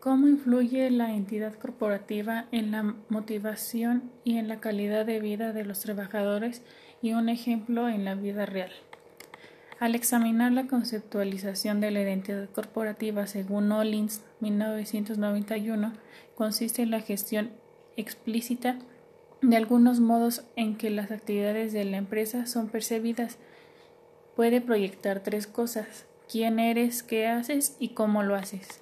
¿Cómo influye la entidad corporativa en la motivación y en la calidad de vida de los trabajadores y un ejemplo en la vida real? Al examinar la conceptualización de la identidad corporativa según Ollins 1991, consiste en la gestión explícita de algunos modos en que las actividades de la empresa son percibidas. Puede proyectar tres cosas quién eres, qué haces y cómo lo haces.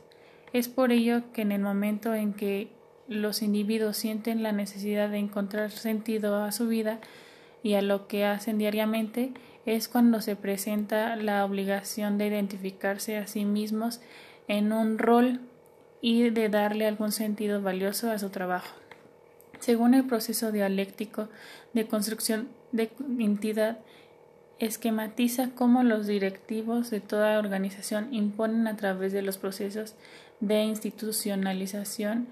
Es por ello que en el momento en que los individuos sienten la necesidad de encontrar sentido a su vida y a lo que hacen diariamente, es cuando se presenta la obligación de identificarse a sí mismos en un rol y de darle algún sentido valioso a su trabajo. Según el proceso dialéctico de construcción de entidad, esquematiza cómo los directivos de toda organización imponen a través de los procesos de institucionalización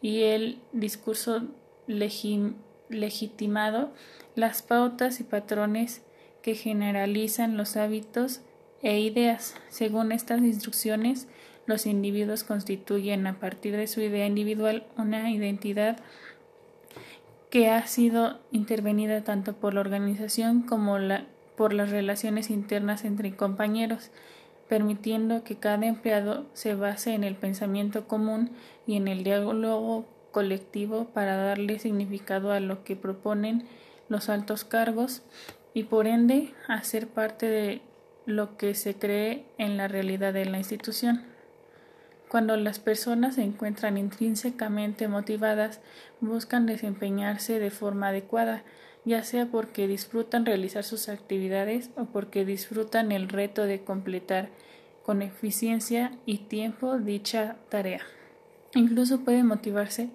y el discurso legitimado las pautas y patrones que generalizan los hábitos e ideas. Según estas instrucciones, los individuos constituyen a partir de su idea individual una identidad que ha sido intervenida tanto por la organización como la, por las relaciones internas entre compañeros, permitiendo que cada empleado se base en el pensamiento común y en el diálogo colectivo para darle significado a lo que proponen los altos cargos y por ende hacer parte de lo que se cree en la realidad de la institución. Cuando las personas se encuentran intrínsecamente motivadas, buscan desempeñarse de forma adecuada, ya sea porque disfrutan realizar sus actividades o porque disfrutan el reto de completar con eficiencia y tiempo dicha tarea. Incluso puede motivarse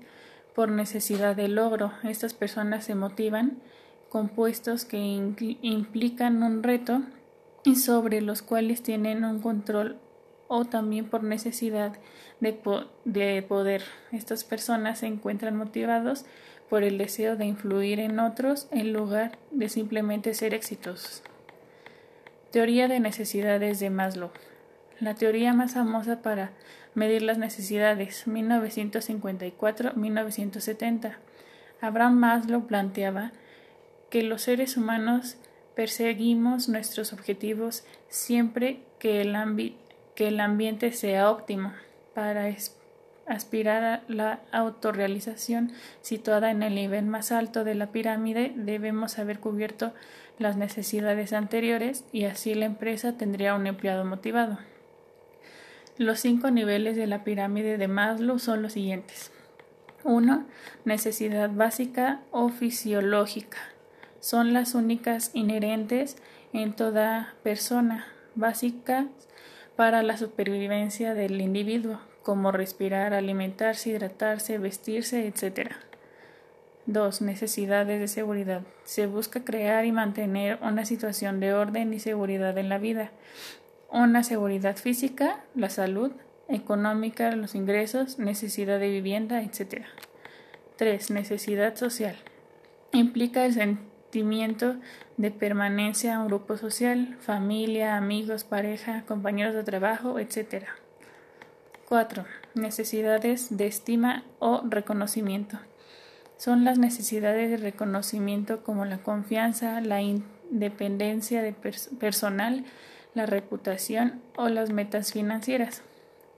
por necesidad de logro. Estas personas se motivan con puestos que implican un reto y sobre los cuales tienen un control o también por necesidad de, de poder. Estas personas se encuentran motivados por el deseo de influir en otros en lugar de simplemente ser exitosos. Teoría de necesidades de Maslow. La teoría más famosa para medir las necesidades, 1954-1970. Abraham Maslow planteaba que los seres humanos perseguimos nuestros objetivos siempre que el, que el ambiente sea óptimo para aspirar a la autorrealización situada en el nivel más alto de la pirámide, debemos haber cubierto las necesidades anteriores y así la empresa tendría un empleado motivado. Los cinco niveles de la pirámide de Maslow son los siguientes. 1. Necesidad básica o fisiológica. Son las únicas inherentes en toda persona, básicas para la supervivencia del individuo, como respirar, alimentarse, hidratarse, vestirse, etc. 2. Necesidades de seguridad. Se busca crear y mantener una situación de orden y seguridad en la vida. Una seguridad física, la salud, económica, los ingresos, necesidad de vivienda, etc. 3. Necesidad social. Implica el sentimiento de permanencia a un grupo social, familia, amigos, pareja, compañeros de trabajo, etc. 4. Necesidades de estima o reconocimiento. Son las necesidades de reconocimiento como la confianza, la independencia de personal, la reputación o las metas financieras.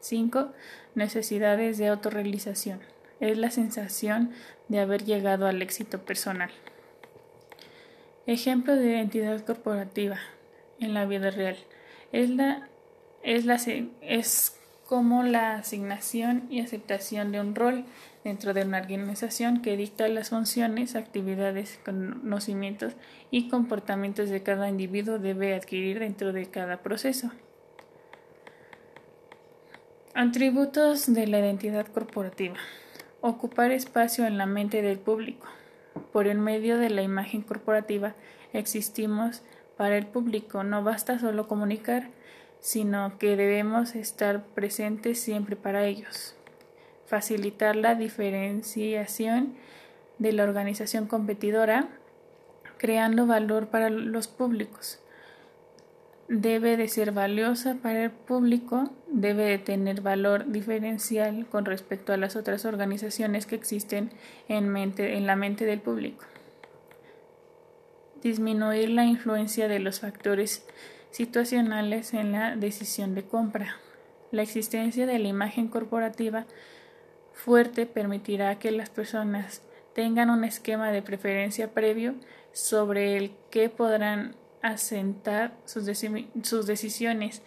5. Necesidades de autorrealización. Es la sensación de haber llegado al éxito personal. Ejemplo de identidad corporativa en la vida real. Es la es la es como la asignación y aceptación de un rol dentro de una organización que dicta las funciones, actividades, conocimientos y comportamientos de cada individuo debe adquirir dentro de cada proceso. Atributos de la identidad corporativa. Ocupar espacio en la mente del público. Por el medio de la imagen corporativa existimos para el público. No basta solo comunicar, sino que debemos estar presentes siempre para ellos. Facilitar la diferenciación de la organización competidora, creando valor para los públicos. debe de ser valiosa para el público, debe de tener valor diferencial con respecto a las otras organizaciones que existen en, mente, en la mente del público. Disminuir la influencia de los factores situacionales en la decisión de compra. La existencia de la imagen corporativa fuerte permitirá que las personas tengan un esquema de preferencia previo sobre el que podrán asentar sus, decisiones,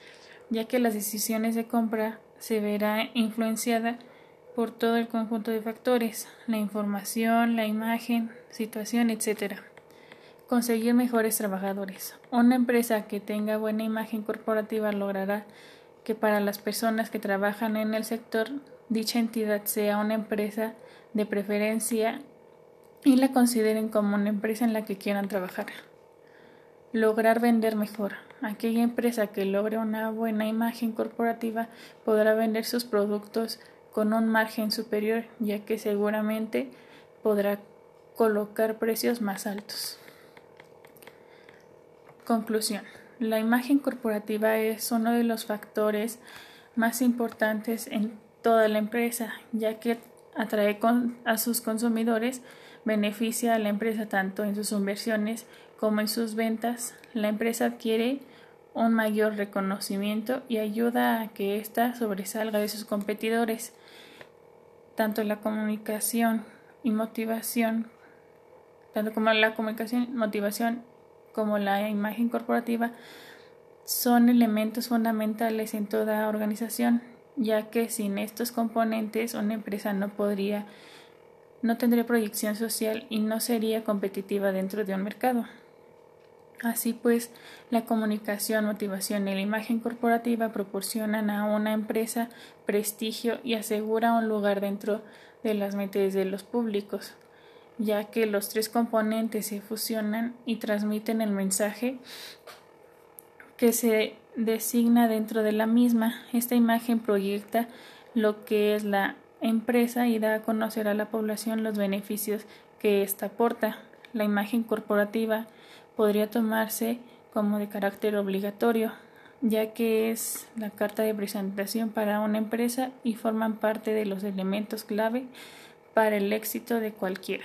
ya que las decisiones de compra se verá influenciada por todo el conjunto de factores, la información, la imagen, situación, etc. Conseguir mejores trabajadores. Una empresa que tenga buena imagen corporativa logrará que para las personas que trabajan en el sector dicha entidad sea una empresa de preferencia y la consideren como una empresa en la que quieran trabajar. Lograr vender mejor. Aquella empresa que logre una buena imagen corporativa podrá vender sus productos con un margen superior, ya que seguramente podrá colocar precios más altos. Conclusión. La imagen corporativa es uno de los factores más importantes en toda la empresa, ya que atrae a sus consumidores, beneficia a la empresa tanto en sus inversiones como en sus ventas, la empresa adquiere un mayor reconocimiento y ayuda a que ésta sobresalga de sus competidores. Tanto la comunicación y motivación, tanto como la comunicación, motivación como la imagen corporativa son elementos fundamentales en toda organización, ya que sin estos componentes una empresa no podría no tendría proyección social y no sería competitiva dentro de un mercado. Así pues, la comunicación, motivación y la imagen corporativa proporcionan a una empresa prestigio y asegura un lugar dentro de las mentes de los públicos, ya que los tres componentes se fusionan y transmiten el mensaje que se designa dentro de la misma. Esta imagen proyecta lo que es la empresa y da a conocer a la población los beneficios que ésta aporta. La imagen corporativa podría tomarse como de carácter obligatorio, ya que es la carta de presentación para una empresa y forman parte de los elementos clave para el éxito de cualquiera.